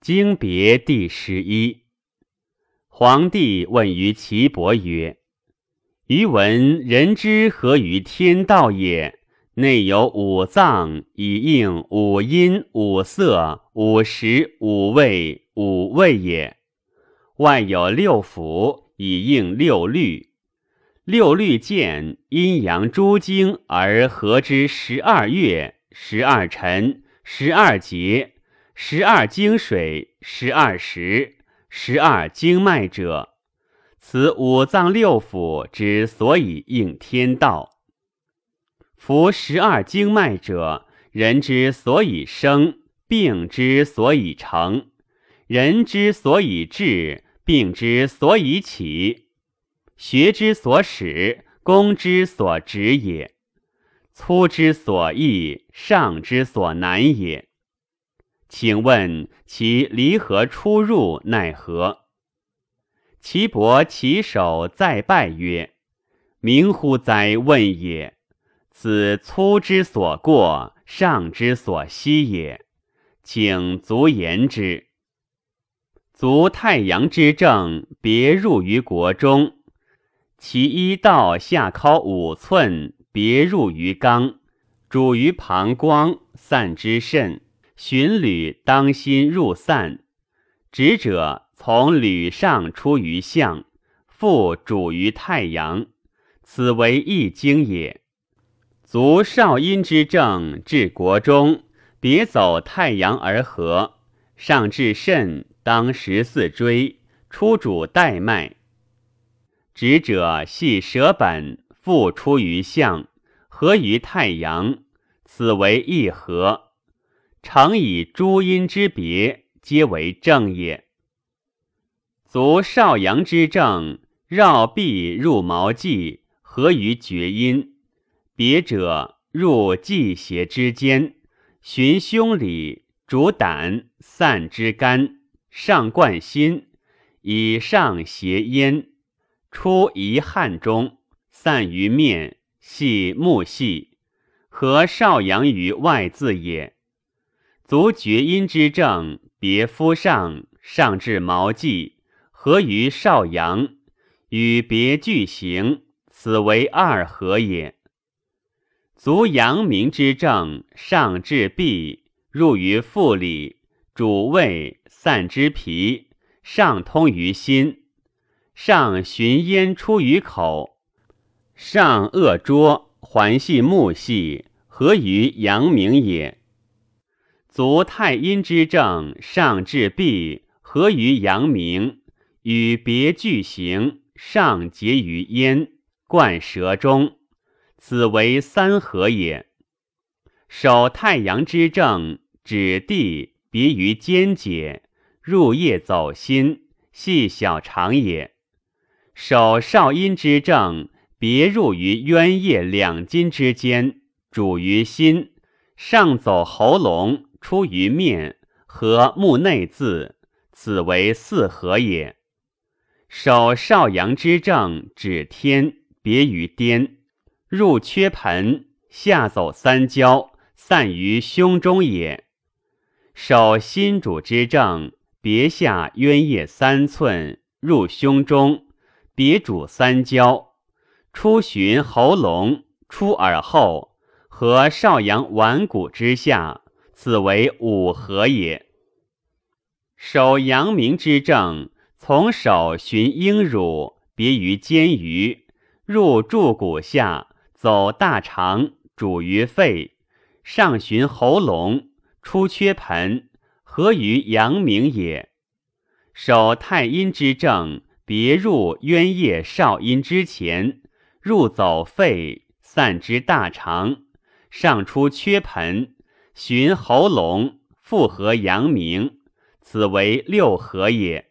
经别第十一。皇帝问于岐伯曰：“余闻人之合于天道也，内有五脏，以应五音、五色、五时、五味、五味也；外有六腑，以应六律。六律见阴阳诸经而合之十二月、十二辰、十二节、十二经水、十二时、十二经脉者，此五脏六腑之所以应天道。夫十二经脉者，人之所以生，病之所以成，人之所以治，病之所以起，学之所始，功之所止也。粗之所易，上之所难也。请问其离合出入奈何？岐伯起手再拜曰：“明乎哉问也！此粗之所过，上之所息也。请足言之。足太阳之正，别入于国中，其一道下尻五寸。”别入于肛，主于膀胱，散之肾。循履当心入散，直者从履上出于相，复主于太阳。此为易经也。足少阴之正，至国中，别走太阳而合，上至肾，当十四椎，出主带脉。直者系舌本。复出于相，合于太阳，此为一合。常以诸阴之别，皆为正也。足少阳之正，绕臂入毛际，合于厥阴。别者入际邪之间，循胸里，主胆，散之肝，上贯心，以上邪焉，出遗汗中。散于面，系木系，和少阳于外眦也。足厥阴之正，别肤上，上至毛际，合于少阳，与别俱行，此为二合也。足阳明之正，上至臂，入于腹里，主胃，散之脾，上通于心，上循咽出于口。上颚桌环系木系，合于阳明也。足太阴之正，上至臂，合于阳明，与别俱行，上结于咽，贯舌中，此为三合也。手太阳之正，指地，别于肩解，入腋走心，系小肠也。手少阴之正。别入于渊液两筋之间，主于心，上走喉咙，出于面，和目内眦，此为四合也。手少阳之正，指天，别于颠，入缺盆，下走三焦，散于胸中也。手心主之正，别下渊叶三寸，入胸中，别主三焦。出循喉咙，出耳后，和少阳脘骨之下，此为五合也。手阳明之正，从手循阴乳，别于肩舆，入柱骨下，走大肠，主于肺，上循喉咙，出缺盆，合于阳明也。手太阴之正，别入渊液少阴之前。入走肺，散之大肠，上出缺盆，寻喉咙，复合阳明，此为六合也。